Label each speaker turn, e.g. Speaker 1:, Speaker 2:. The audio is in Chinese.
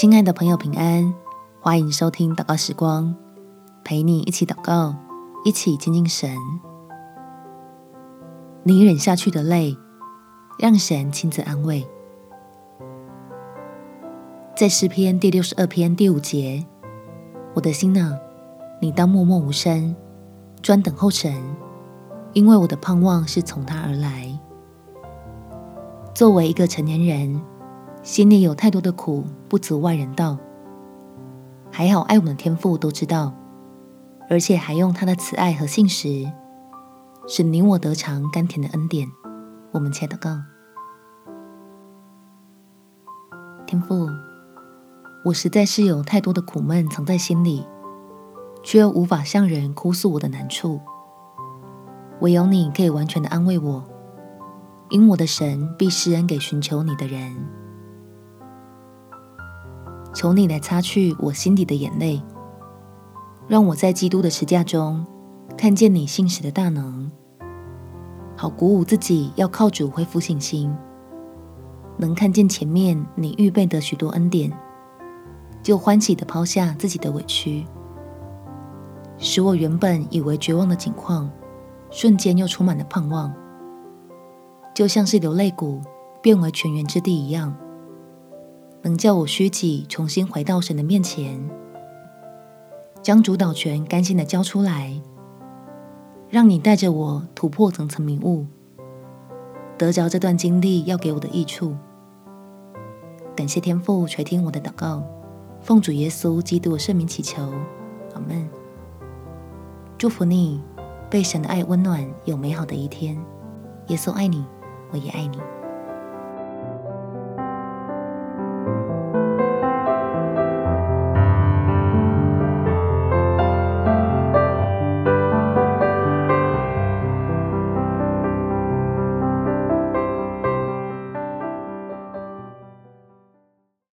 Speaker 1: 亲爱的朋友，平安！欢迎收听祷告时光，陪你一起祷告，一起亲近神。你忍下去的泪，让神亲自安慰。在诗篇第六十二篇第五节，我的心呢，你当默默无声，专等候神，因为我的盼望是从他而来。作为一个成年人，心里有太多的苦，不足外人道。还好爱我们的天父都知道，而且还用他的慈爱和信实，使你我得尝甘甜的恩典。我们且祷告：天父，我实在是有太多的苦闷藏在心里，却又无法向人哭诉我的难处。唯有你可以完全的安慰我，因我的神必施恩给寻求你的人。求你来擦去我心底的眼泪，让我在基督的十架中看见你信实的大能，好鼓舞自己要靠主恢复信心，能看见前面你预备的许多恩典，就欢喜地抛下自己的委屈，使我原本以为绝望的境况，瞬间又充满了盼望，就像是流泪谷变为泉源之地一样。能叫我虚己，重新回到神的面前，将主导权甘心的交出来，让你带着我突破层层迷雾，得着这段经历要给我的益处。感谢天父垂听我的祷告，奉主耶稣基督圣名祈求，阿门。祝福你被神的爱温暖，有美好的一天。耶稣爱你，我也爱你。